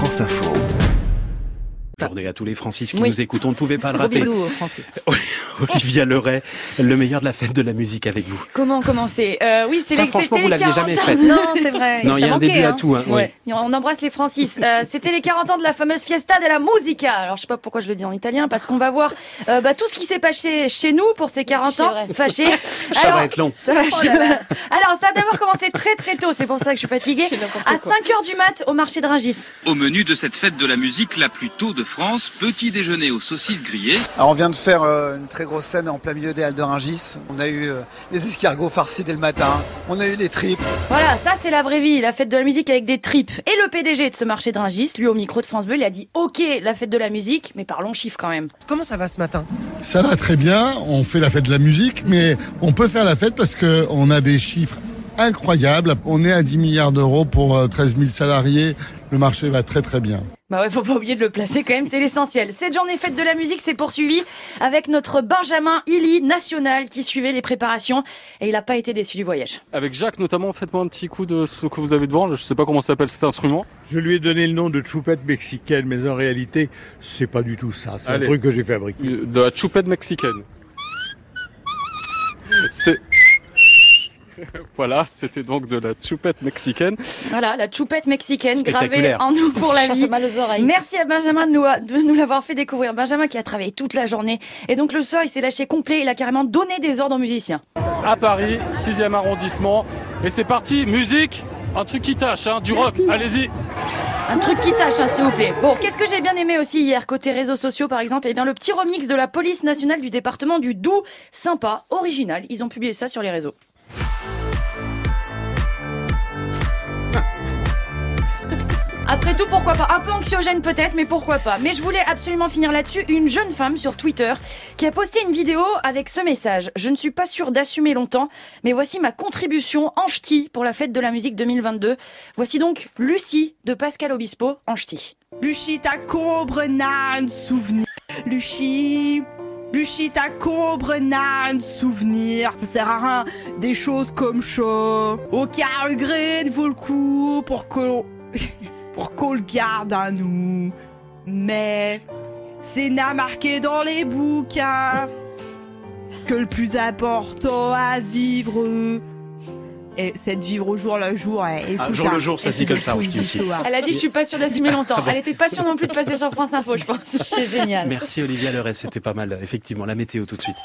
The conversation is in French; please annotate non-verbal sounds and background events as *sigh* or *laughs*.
France Info. Journée à tous les Francis qui Oui. nous écoutent. On ne pouvait pas le rater. bisous, Francis. *laughs* Olivia Leray, le meilleur de la fête de la musique avec vous. Comment commencer? Euh, Oui, c'est Ça, les franchement, vous l'aviez 40 jamais ans. faite. Non, c'est vrai. Non, il y a Ça un début à hein. tout. Hein, oui. Ouais. On embrasse les Francis. Euh, C'était les 40 ans de la fameuse Fiesta de la Musica. Alors je sais pas pourquoi je le dis en italien, parce qu'on va voir euh, bah, tout ce qui s'est passé chez nous pour ces 40 C'est ans. vrai. Fâché. *laughs* Ça Alors, va être long. Ça va, Oh là là. *laughs* Alors ça a d'abord très tôt, c'est pour ça que je suis fatiguée. À quoi. 5 heures du mat au marché de Rungis. Au menu de cette fête de la musique la plus tôt de France, petit déjeuner aux saucisses grillées, Alors on vient de faire euh, une très grosse scène en plein milieu des Halles de Rungis. On a eu euh, des escargots farcis dès le matin. On a eu des tripes. Voilà, ça c'est la vraie vie, la fête de la musique avec des tripes. Et le PDG de ce marché de Rungis, lui au micro de France Bleu, il a dit OK, la fête de la musique, mais parlons chiffres quand même. Comment ça va ce matin? Ça va très bien, on fait la fête de la musique, mais on peut faire la fête parce qu'on a des chiffres incroyables. On est à 10 milliards d'euros pour euh, 13 000 salariés. Le marché va très très bien. Bah ouais, faut pas oublier de le placer quand même, c'est l'essentiel. Cette journée fête de la musique s'est poursuivie avec notre Benjamin Illy national qui suivait les préparations et il a pas été déçu du voyage. Avec Jacques notamment, faites-moi un petit coup de ce que vous avez devant. Je sais pas comment s'appelle cet instrument. Je lui ai donné le nom de choupette mexicaine, mais en réalité, c'est pas du tout ça. C'est un truc que j'ai fabriqué. De la choupette mexicaine. C'est... *laughs* Voilà, c'était donc de la choupette mexicaine. Voilà, la choupette mexicaine gravée Spectaculaire. en nous pour la vie. fait mal aux oreilles. Merci à Benjamin de nous, de nous l'avoir fait découvrir. Benjamin qui a travaillé toute la journée. Et donc le soir, il s'est lâché complet. Il a carrément donné des ordres aux musiciens. À Paris, 6e arrondissement. Et c'est parti, musique Un truc qui tâche, hein, du rock, allez-y Un truc qui tâche, hein, s'il vous plaît. Bon, qu'est-ce que j'ai bien aimé aussi hier, côté réseaux sociaux par exemple? Eh bien, le petit remix de la police nationale du département du Doubs. Sympa, original. Ils ont publié ça sur les réseaux. Après tout, pourquoi pas? Un peu anxiogène peut-être, mais pourquoi pas? Mais je voulais absolument finir là-dessus. Une jeune femme sur Twitter qui a posté une vidéo avec ce message. Je ne suis pas sûre d'assumer longtemps, mais voici ma contribution en ch'ti pour la fête de la musique 2022. Voici donc Lucie de Pascal Obispo en ch'ti. Lucie ta combre n'a un souvenir. Lucie, Lucie ta combre n'a un souvenir. Ça sert à rien. Des choses comme. Aucun regret ne vaut le coup pour qu'on *laughs* pour qu'on le garde à nous. Mais c'est n'a marqué dans les bouquins que le plus important à vivre. Et c'est de vivre au jour le jour. et Ah, écoute, jour le hein, jour, ça se dit comme ça, aussi. Elle a dit je suis pas sûre d'assumer longtemps. Elle était pas sûre non plus de passer sur France Info, je pense. *laughs* *laughs* C'est génial. Merci Olivia Leray, c'était pas mal. Effectivement, la météo tout de suite.